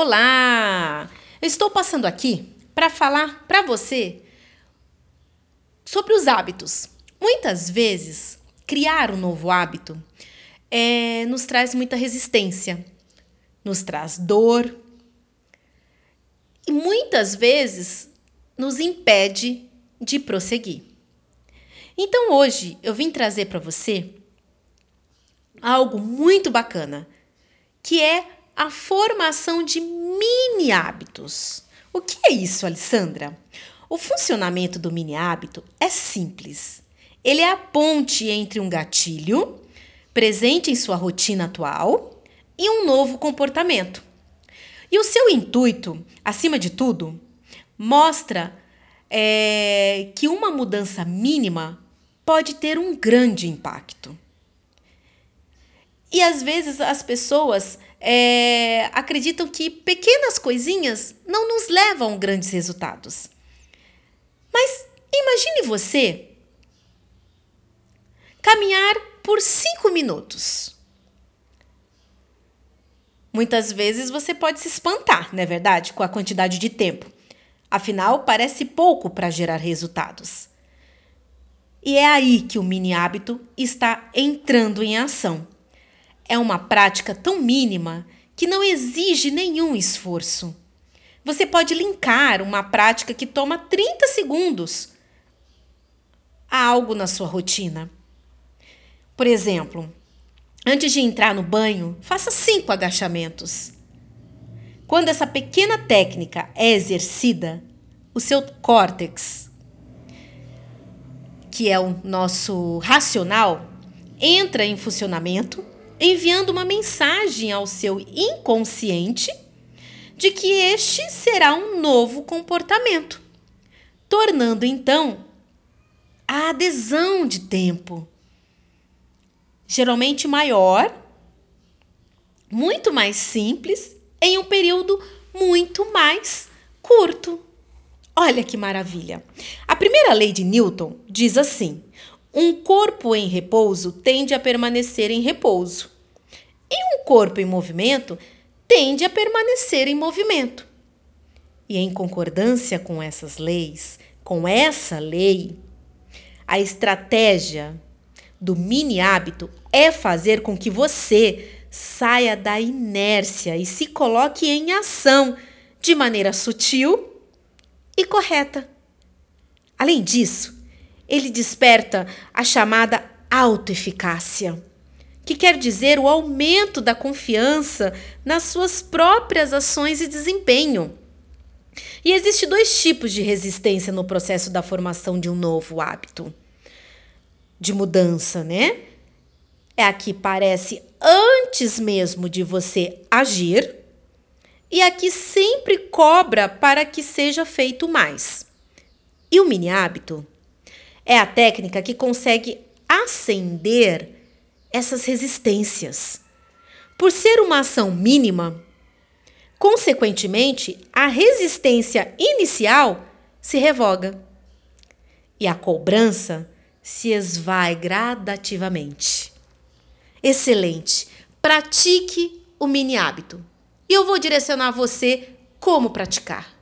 Olá! Estou passando aqui para falar para você sobre os hábitos. Muitas vezes, criar um novo hábito é, nos traz muita resistência, nos traz dor e muitas vezes nos impede de prosseguir. Então hoje eu vim trazer para você algo muito bacana, que é a formação de mini hábitos. O que é isso, Alessandra? O funcionamento do mini hábito é simples. Ele é a ponte entre um gatilho presente em sua rotina atual e um novo comportamento. E o seu intuito, acima de tudo, mostra é, que uma mudança mínima pode ter um grande impacto. E às vezes as pessoas é, acreditam que pequenas coisinhas não nos levam a grandes resultados. Mas imagine você caminhar por cinco minutos. Muitas vezes você pode se espantar, não é verdade, com a quantidade de tempo. Afinal, parece pouco para gerar resultados. E é aí que o mini hábito está entrando em ação. É uma prática tão mínima que não exige nenhum esforço. Você pode linkar uma prática que toma 30 segundos a algo na sua rotina. Por exemplo, antes de entrar no banho, faça cinco agachamentos. Quando essa pequena técnica é exercida, o seu córtex, que é o nosso racional, entra em funcionamento enviando uma mensagem ao seu inconsciente de que este será um novo comportamento, tornando então a adesão de tempo geralmente maior, muito mais simples, em um período muito mais curto. Olha que maravilha! A primeira lei de Newton diz assim: um corpo em repouso tende a permanecer em repouso, e um corpo em movimento tende a permanecer em movimento. E em concordância com essas leis, com essa lei, a estratégia do mini hábito é fazer com que você saia da inércia e se coloque em ação de maneira sutil e correta. Além disso, ele desperta a chamada autoeficácia, que quer dizer o aumento da confiança nas suas próprias ações e desempenho. E existe dois tipos de resistência no processo da formação de um novo hábito de mudança, né? É a que parece antes mesmo de você agir e a que sempre cobra para que seja feito mais. E o mini hábito é a técnica que consegue acender essas resistências. Por ser uma ação mínima, consequentemente, a resistência inicial se revoga e a cobrança se esvai gradativamente. Excelente! Pratique o mini hábito e eu vou direcionar você como praticar.